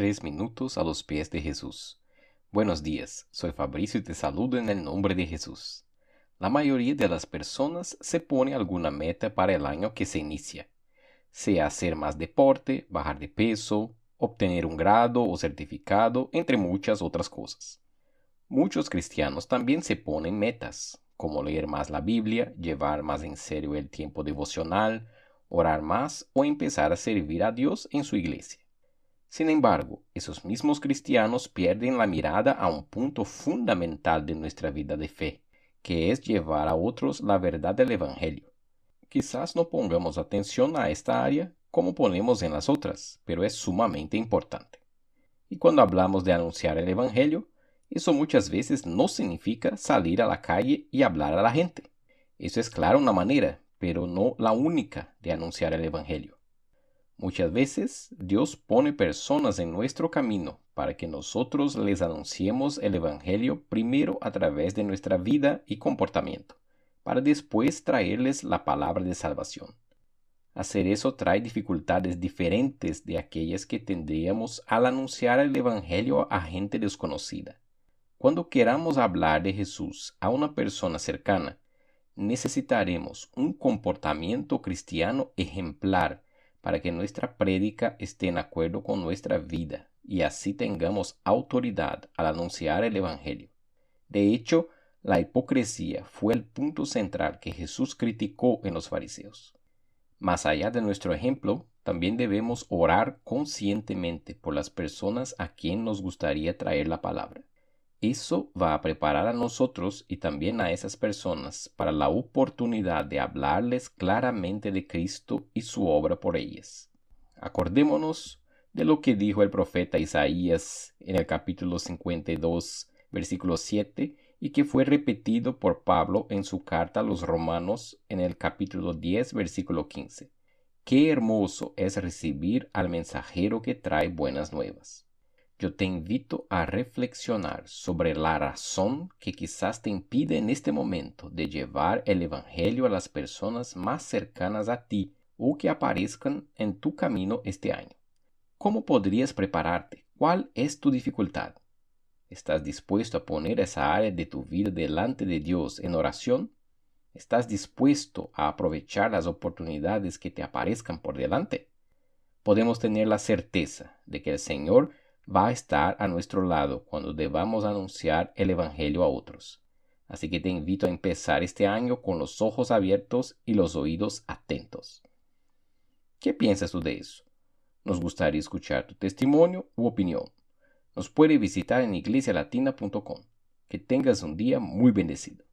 Tres minutos a los pies de Jesús. Buenos días, soy Fabricio y te saludo en el nombre de Jesús. La mayoría de las personas se pone alguna meta para el año que se inicia, sea hacer más deporte, bajar de peso, obtener un grado o certificado, entre muchas otras cosas. Muchos cristianos también se ponen metas, como leer más la Biblia, llevar más en serio el tiempo devocional, orar más o empezar a servir a Dios en su iglesia. Sin embargo, esos mismos cristianos pierden la mirada a un punto fundamental de nuestra vida de fe, que es llevar a otros la verdad del Evangelio. Quizás no pongamos atención a esta área como ponemos en las otras, pero es sumamente importante. Y cuando hablamos de anunciar el Evangelio, eso muchas veces no significa salir a la calle y hablar a la gente. Eso es claro una manera, pero no la única de anunciar el Evangelio. Muchas veces Dios pone personas en nuestro camino para que nosotros les anunciemos el Evangelio primero a través de nuestra vida y comportamiento, para después traerles la palabra de salvación. Hacer eso trae dificultades diferentes de aquellas que tendríamos al anunciar el Evangelio a gente desconocida. Cuando queramos hablar de Jesús a una persona cercana, necesitaremos un comportamiento cristiano ejemplar para que nuestra prédica esté en acuerdo con nuestra vida y así tengamos autoridad al anunciar el Evangelio. De hecho, la hipocresía fue el punto central que Jesús criticó en los fariseos. Más allá de nuestro ejemplo, también debemos orar conscientemente por las personas a quien nos gustaría traer la palabra. Eso va a preparar a nosotros y también a esas personas para la oportunidad de hablarles claramente de Cristo y su obra por ellas. Acordémonos de lo que dijo el profeta Isaías en el capítulo 52, versículo 7, y que fue repetido por Pablo en su carta a los romanos en el capítulo 10, versículo 15. Qué hermoso es recibir al mensajero que trae buenas nuevas yo te invito a reflexionar sobre la razón que quizás te impide en este momento de llevar el Evangelio a las personas más cercanas a ti o que aparezcan en tu camino este año. ¿Cómo podrías prepararte? ¿Cuál es tu dificultad? ¿Estás dispuesto a poner esa área de tu vida delante de Dios en oración? ¿Estás dispuesto a aprovechar las oportunidades que te aparezcan por delante? Podemos tener la certeza de que el Señor va a estar a nuestro lado cuando debamos anunciar el Evangelio a otros. Así que te invito a empezar este año con los ojos abiertos y los oídos atentos. ¿Qué piensas tú de eso? Nos gustaría escuchar tu testimonio u opinión. Nos puede visitar en iglesialatina.com. Que tengas un día muy bendecido.